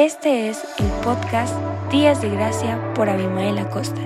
Este es el podcast Días de Gracia por Abimael Acosta.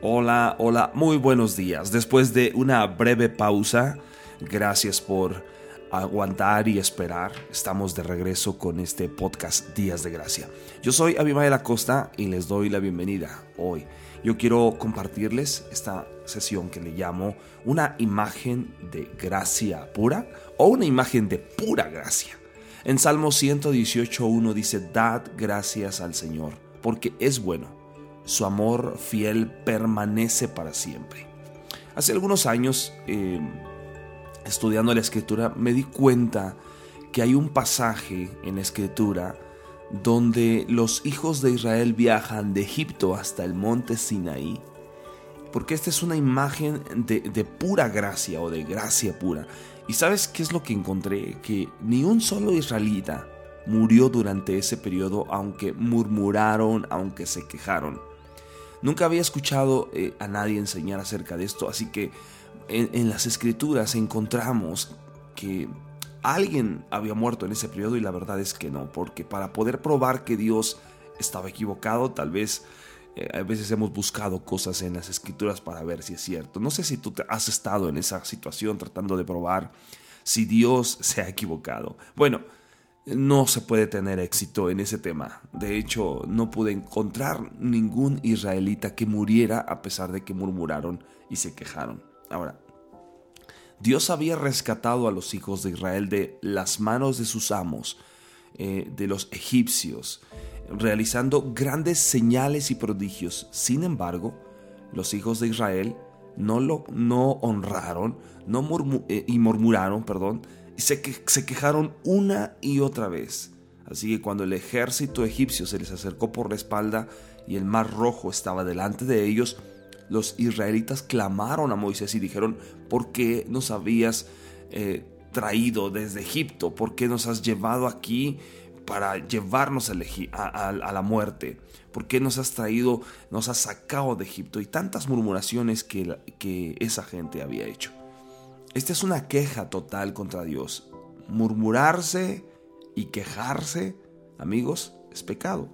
Hola, hola, muy buenos días. Después de una breve pausa, gracias por aguantar y esperar. Estamos de regreso con este podcast Días de Gracia. Yo soy Abimael Acosta y les doy la bienvenida hoy. Yo quiero compartirles esta sesión que le llamo una imagen de gracia pura o una imagen de pura gracia. En Salmo 118.1 dice, Dad gracias al Señor, porque es bueno. Su amor fiel permanece para siempre. Hace algunos años, eh, estudiando la escritura, me di cuenta que hay un pasaje en la escritura donde los hijos de Israel viajan de Egipto hasta el monte Sinaí. Porque esta es una imagen de, pura gracia o de gracia pura. ¿Y sabes qué es lo que encontré? Que ni un solo israelita murió durante ese periodo aunque murmuraron, aunque se quejaron. Nunca había escuchado eh, a nadie enseñar acerca de esto, así que en, las escrituras encontramos que alguien había muerto en ese periodo y la verdad es que no, porque para poder probar que Dios estaba equivocado, tal vez eh, a veces hemos buscado cosas en las escrituras para ver si es cierto. No sé si tú has estado en esa situación tratando de probar si Dios se ha equivocado. Bueno, no se puede tener éxito en ese tema. De hecho, no pude encontrar ningún israelita que muriera a pesar de que murmuraron y se quejaron. Ahora, Dios había rescatado a los hijos de Israel de las manos de sus amos, eh, de los egipcios, realizando grandes señales y prodigios. Sin embargo, los hijos de Israel no lo no honraron no eh, y murmuraron, perdón, y se, se quejaron una y otra vez. Así que cuando el ejército egipcio se les acercó por la espalda y el mar rojo estaba delante de ellos, los israelitas clamaron a Moisés y dijeron, ¿por qué nos habías eh, traído desde Egipto? ¿Por qué nos has llevado aquí para llevarnos a, la muerte? ¿Por qué nos has traído, nos has sacado de Egipto? Y tantas murmuraciones que, que esa gente había hecho. Esta es una queja total contra Dios. Murmurarse y quejarse, amigos, es pecado.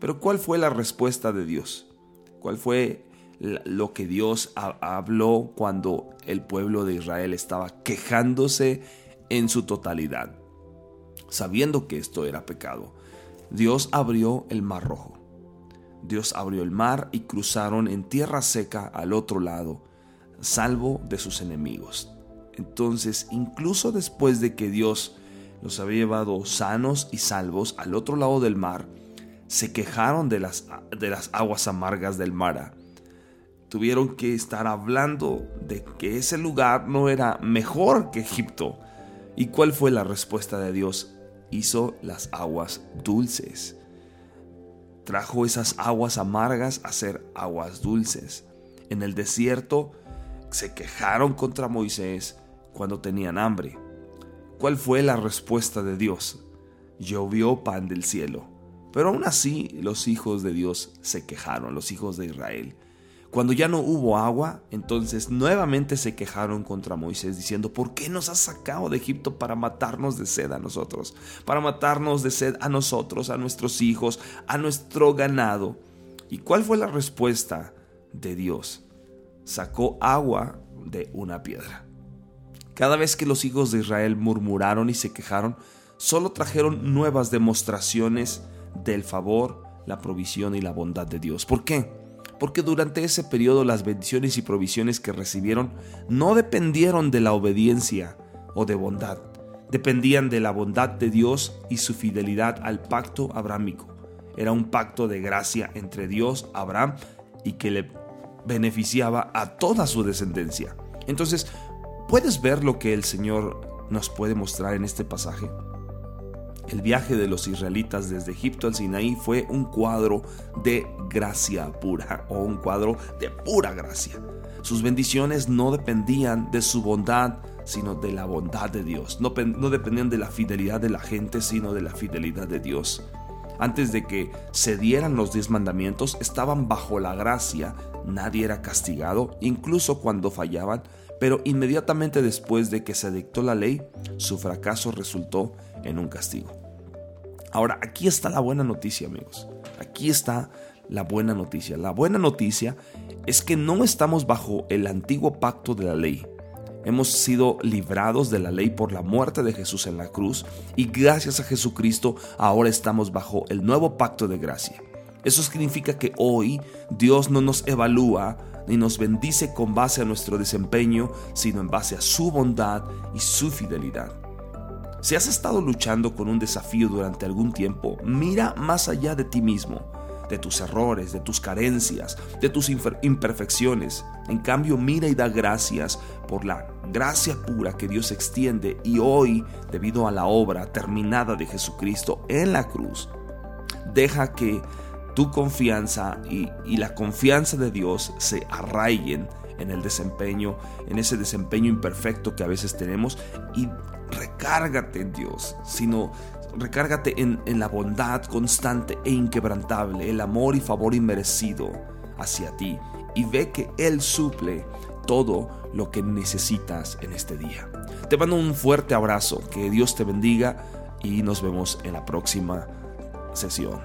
Pero ¿cuál fue la respuesta de Dios? ¿Cuál fue lo que Dios habló cuando el pueblo de Israel estaba quejándose en su totalidad, sabiendo que esto era pecado. Dios abrió el mar rojo. Dios abrió el mar y cruzaron en tierra seca al otro lado, salvo de sus enemigos. Entonces, incluso después de que Dios los había llevado sanos y salvos al otro lado del mar, se quejaron de las, de las aguas amargas del mar tuvieron que estar hablando de que ese lugar no era mejor que Egipto. ¿Y cuál fue la respuesta de Dios? Hizo las aguas dulces. Trajo esas aguas amargas a ser aguas dulces. En el desierto se quejaron contra Moisés cuando tenían hambre. ¿Cuál fue la respuesta de Dios? Llovió pan del cielo. Pero aún así los hijos de Dios se quejaron, los hijos de Israel. Cuando ya no hubo agua, entonces nuevamente se quejaron contra Moisés diciendo, ¿por qué nos has sacado de Egipto para matarnos de sed a nosotros? Para matarnos de sed a nosotros, a nuestros hijos, a nuestro ganado. ¿Y cuál fue la respuesta de Dios? Sacó agua de una piedra. Cada vez que los hijos de Israel murmuraron y se quejaron, solo trajeron nuevas demostraciones del favor, la provisión y la bondad de Dios. ¿Por qué? Porque durante ese periodo las bendiciones y provisiones que recibieron no dependieron de la obediencia o de bondad, dependían de la bondad de Dios y su fidelidad al pacto abrámico. Era un pacto de gracia entre Dios, Abraham, y que le beneficiaba a toda su descendencia. Entonces, ¿puedes ver lo que el Señor nos puede mostrar en este pasaje? El viaje de los israelitas desde Egipto al Sinaí fue un cuadro de gracia pura o un cuadro de pura gracia. Sus bendiciones no dependían de su bondad, sino de la bondad de Dios. No, dependían de la fidelidad de la gente, sino de la fidelidad de Dios. Antes de que se dieran los diez mandamientos, estaban bajo la gracia, nadie era castigado, incluso cuando fallaban, pero inmediatamente después de que se dictó la ley, su fracaso resultó en un castigo. Ahora, aquí está la buena noticia, amigos. Aquí está la buena noticia. La buena noticia es que no estamos bajo el antiguo pacto de la ley. Hemos sido librados de la ley por la muerte de Jesús en la cruz y gracias a Jesucristo ahora estamos bajo el nuevo pacto de gracia. Eso significa que hoy Dios no nos evalúa ni nos bendice con base a nuestro desempeño, sino en base a su bondad y su fidelidad. Si has estado luchando con un desafío durante algún tiempo, mira más allá de ti mismo, de tus errores, de tus carencias, de tus imperfecciones. En cambio, mira y da gracias por la gracia pura que Dios extiende y hoy, debido a la obra terminada de Jesucristo en la cruz, deja que tu confianza y, la confianza de Dios se arraiguen en el desempeño, en ese desempeño imperfecto que a veces tenemos y recárgate en Dios, sino recárgate en, la bondad constante e inquebrantable, el amor y favor inmerecido hacia ti y ve que Él suple todo lo que necesitas en este día. Te mando un fuerte abrazo, que Dios te bendiga y nos vemos en la próxima sesión.